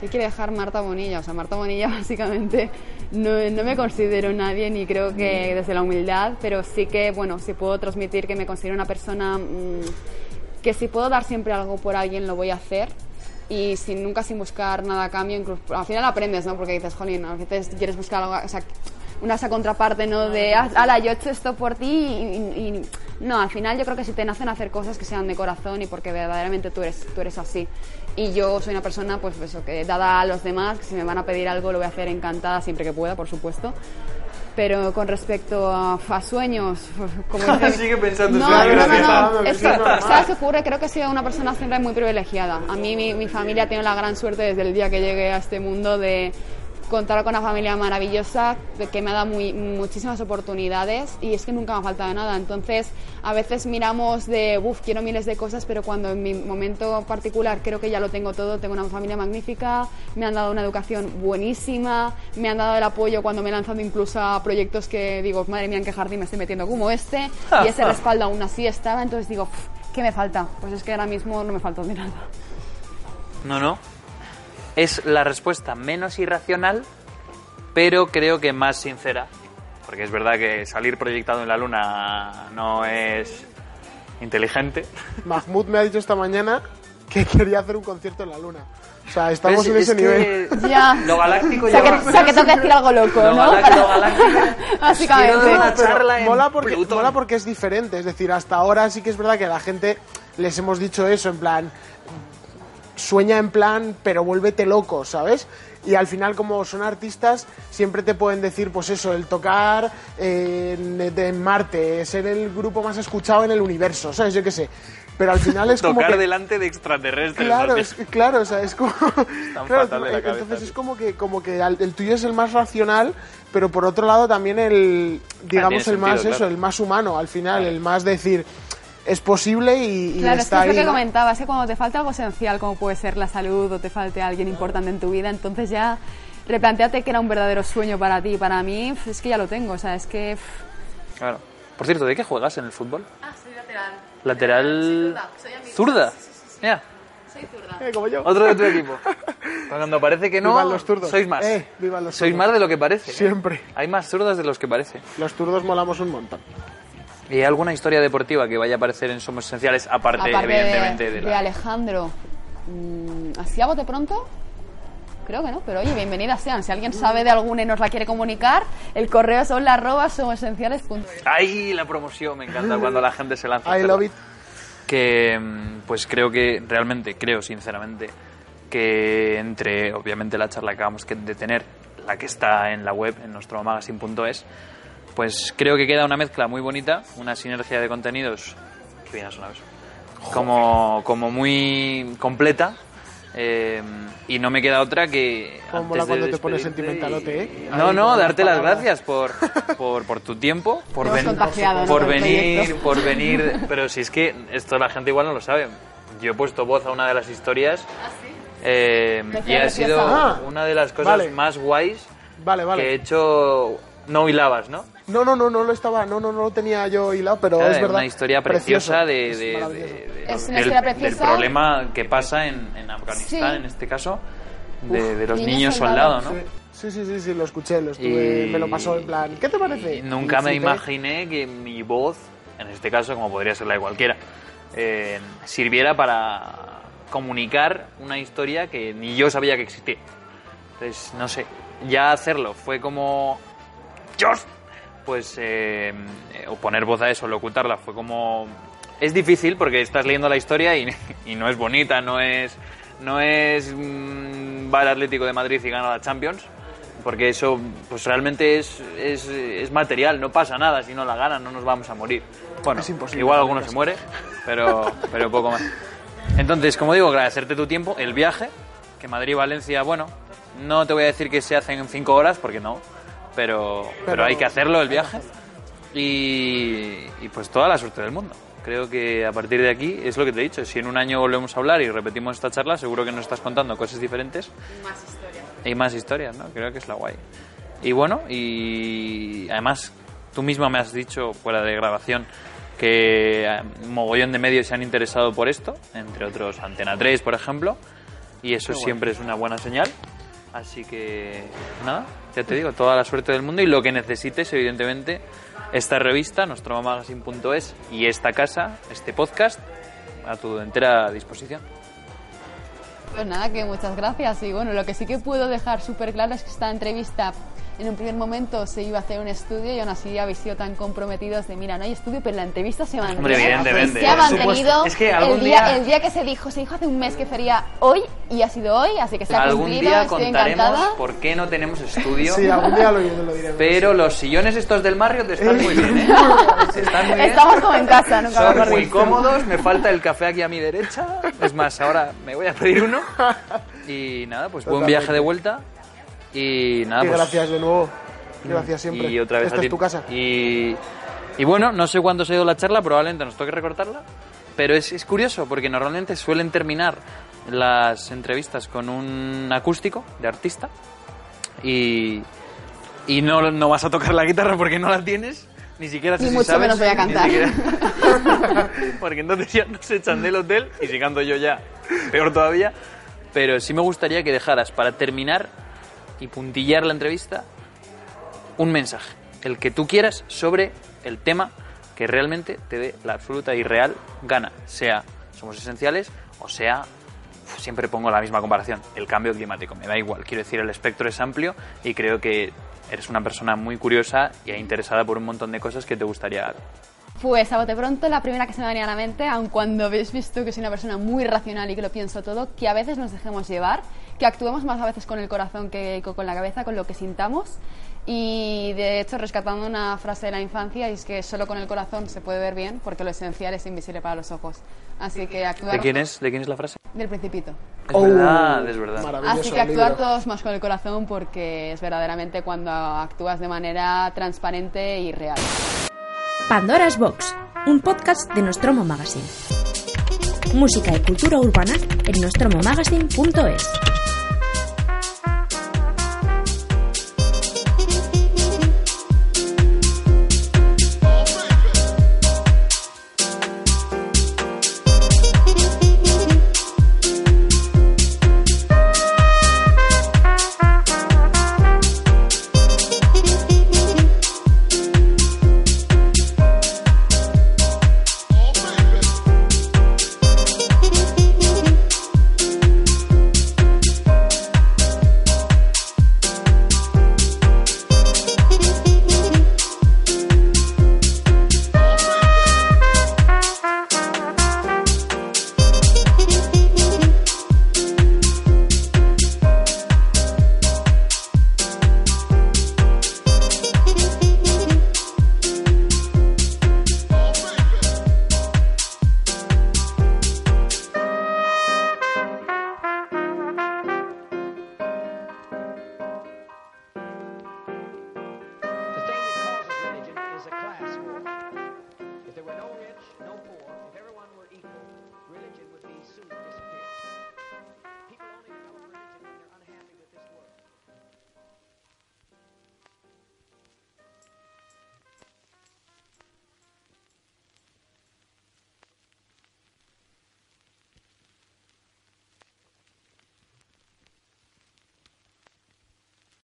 ¿Qué quiere dejar Marta Bonilla? O sea, Marta Bonilla básicamente no, no me considero nadie ni creo que desde la humildad, pero sí que, bueno, sí puedo transmitir que me considero una persona mm, que si puedo dar siempre algo por alguien lo voy a hacer y sin nunca sin buscar nada a cambio, incluso al final aprendes, ¿no? Porque dices, jolín, a veces quieres buscar algo, o sea, una esa contraparte, ¿no? De, "Ah, ala, yo he hecho esto por ti y, y- y- no, al final yo creo que si te nacen hacer cosas que sean de corazón y porque verdaderamente tú eres, tú eres así. Y yo soy una persona, pues eso, que dada a los demás, que si me van a pedir algo lo voy a hacer encantada siempre que pueda, por supuesto. Pero con respecto a, a sueños, como dice- Sigue pensando en no, no, no, no, es que, ¿sabes qué ocurre? Creo que he sido una persona siempre muy privilegiada. A mí, mi, mi familia tiene la gran suerte desde el día que llegué a este mundo de contar con una familia maravillosa que me ha dado muy, muchísimas oportunidades y es que nunca me ha faltado nada. Entonces, a veces miramos de, uff, quiero miles de cosas, pero cuando en mi momento particular creo que ya lo tengo todo, tengo una familia magnífica, me han dado una educación buenísima, me han dado el apoyo cuando me he lanzado incluso a proyectos que digo, madre mía, en qué jardín me estoy metiendo como este, y ese respaldo aún así estaba, entonces digo, "Pff, ¿qué me falta? Pues es que ahora mismo no me falta de nada. No, no. Es la respuesta menos irracional, pero creo que más sincera. Porque es verdad que salir proyectado en la luna no es inteligente. Mahmoud me ha dicho esta mañana que quería hacer un concierto en la luna. O sea, estamos Es- en ese es que nivel. Ya. Lo galáctico O sea, que, o sea, que tengo que decir algo loco, Lo ¿no? galá- lo galáctico- Básicamente. Una charla en mola porque, mola porque es diferente. Es decir, hasta ahora sí que es verdad que a la gente les hemos dicho eso, en plan, sueña en plan, pero vuélvete loco, ¿sabes? Y al final, como son artistas, siempre te pueden decir, pues eso, el tocar eh, en, en Marte, ser el grupo más escuchado en el universo, ¿sabes? Yo qué sé. Pero al final es como Tocar que... delante de extraterrestres. Claro, es, claro, o sea, es como... claro, fatal de la eh, cabeza, entonces tío. es como que, como que el tuyo es el más racional, pero por otro lado también el, digamos, tiene el más eso, el más humano, al final, el más decir, es posible y, y Claro, es que está es lo que ¿no? comentaba, es que cuando te falta algo esencial, como puede ser la salud o te falte alguien importante en tu vida, entonces ya replanteate que era un verdadero sueño para ti. Para mí, es que ya lo tengo, o sea, es que... Claro. Por cierto, ¿de qué juegas en el fútbol? Ah, soy lateral. Lateral. ¿Zurda? Ya. Soy zurda. Eh, como yo. Otro de tu equipo. Cuando parece que no, Vivan los zurdos. sois más. Eh, vivan los sois más de lo que parece. ¿eh? Siempre. Hay más zurdas de los que parece. Los turdos molamos un montón. ¿Y hay alguna historia deportiva que vaya a aparecer en Somos Esenciales, aparte, Aparte evidentemente, de, de, de la... Alejandro, mm, ¿así a bote pronto? Creo que no, pero oye, bienvenidas sean. Si alguien sabe de alguna y nos la quiere comunicar, el correo son las arroba somosesenciales.es. ¡Ay, la promoción! Me encanta cuando la gente se lanza. I love it. que mm, pues creo que realmente creo sinceramente que entre obviamente la charla que acabamos que- de tener la que está en la web en nuestro magazine.es pues creo que queda una mezcla muy bonita una sinergia de contenidos que bien ha sonado eso como como muy completa eh, y no me queda otra que Como antes mola de cuando te pones sentimentalote, ¿eh? no no darte las gracias por, por, por tu tiempo por, ven- por venir proyecto. por venir pero si es que esto la gente igual no lo sabe yo he puesto voz a una de las historias eh, Me y ha sido una de las cosas Vale. más guays Vale, que he vale. hecho no hilabas ¿no? No, no, no, no lo estaba, no, no, no lo tenía yo hilado, pero Claro, es verdad. una historia preciosa de, Es de- maravilloso. de- de- Es una del, historia del preciosa. problema que pasa en, en Afganistán Sí. en este caso de, Uf, de los niños soldados, soldados ¿no? Sí, sí, sí, sí, lo escuché, lo estuve, Y- me lo pasó en plan, ¿qué te parece? Y nunca Y me imaginé que mi voz, en este caso, como podría ser la de cualquiera, eh, sirviera para comunicar una historia que ni yo sabía que existía. Entonces, no sé, ya hacerlo fue como... ¡Dios! Pues, eh, eh, o poner voz a eso, locutarla, fue como... Es difícil porque estás leyendo la historia y, y no es bonita, no es... No es... mm, va al Atlético de Madrid y gana la Champions, porque eso pues realmente es, es, es material, no pasa nada, si no la ganan no nos vamos a morir. Bueno, Es imposible, igual alguno se muere, pero, pero poco más. Entonces, como digo, agradecerte tu tiempo, el viaje, que Madrid-Valencia, bueno, no te voy a decir que se hacen en cinco horas, porque no, pero, pero, Pero- hay que hacerlo, el viaje. Y, y pues toda la suerte del mundo. Creo que a partir de aquí es lo que te he dicho. Si en un año volvemos a hablar y repetimos esta charla, seguro que nos estás contando cosas diferentes. Más historia. Y más historias, ¿no? Creo que es la guay. Y bueno, y además tú misma me has dicho fuera de grabación que eh, un mogollón de medios se han interesado por esto, entre otros Antena 3, por ejemplo, y eso siempre es una buena señal. Así que nada, ya te digo, toda la suerte del mundo y lo que necesites, evidentemente, esta revista, nostromagazine.es y esta casa, este podcast, a tu entera disposición. Pues nada, que muchas gracias. Y bueno, lo que sí que puedo dejar súper claro es que esta entrevista en un primer momento se iba a hacer un estudio y aún así habéis sido tan comprometidos de, mira, no hay estudio, pero la entrevista se mantiene. Hombre, evidentemente. Se ha mantenido Es que el, algún día, día- el día que se dijo, se dijo hace un mes que sería hoy y ha sido hoy, así que se ha Algún cumplido, día estoy contaremos encantada. por qué no tenemos estudio. Sí, algún día lo, lo diremos. Pero los sillones estos del Marriott están muy bien, ¿eh? Están muy bien. Estamos como en casa, nunca Son mejor muy dicho. cómodos, me falta el café aquí a mi derecha. Es más, ahora me voy a pedir uno. Y nada, pues buen viaje de vuelta. Y nada, Y pues, gracias de nuevo. Gracias siempre. Y otra vez Esta a ti. es tu casa. Y, y bueno, no sé cuándo se ha ido la charla, probablemente nos toque recortarla. Pero es, es curioso porque normalmente suelen terminar las entrevistas con un acústico de artista. Y, y no, no vas a tocar la guitarra porque no la tienes. Ni siquiera sé Ni si mucho sabes, menos voy a cantar. porque entonces ya nos echan del hotel y si canto yo ya, peor todavía. Pero sí me gustaría que dejaras para terminar y puntillar la entrevista un mensaje, el que tú quieras sobre el tema que realmente te dé la absoluta y real gana, sea somos esenciales o sea siempre pongo la misma comparación, el cambio climático, me da igual, quiero decir, el espectro es amplio y creo que eres una persona muy curiosa y interesada por un montón de cosas que te gustaría Pues a bote pronto, la primera que se me venía a la mente, aun cuando habéis visto que soy una persona muy racional y que lo pienso todo, que a veces nos dejemos llevar, que actuemos más a veces con el corazón que co- con la cabeza, con lo que sintamos. Y de hecho, rescatando una frase de la infancia, y es que solo con el corazón se puede ver bien, porque lo esencial es invisible para los ojos. Así que actuar. ¿De quién es? ¿De quién es la frase? Del Principito. Es verdad, es verdad. Así que actuar libro. todos más con el corazón, porque es verdaderamente cuando actúas de manera transparente y real. Pandora's Box, un podcast de Nostromo Magazine. Música y cultura urbana en nostromomagazine.es.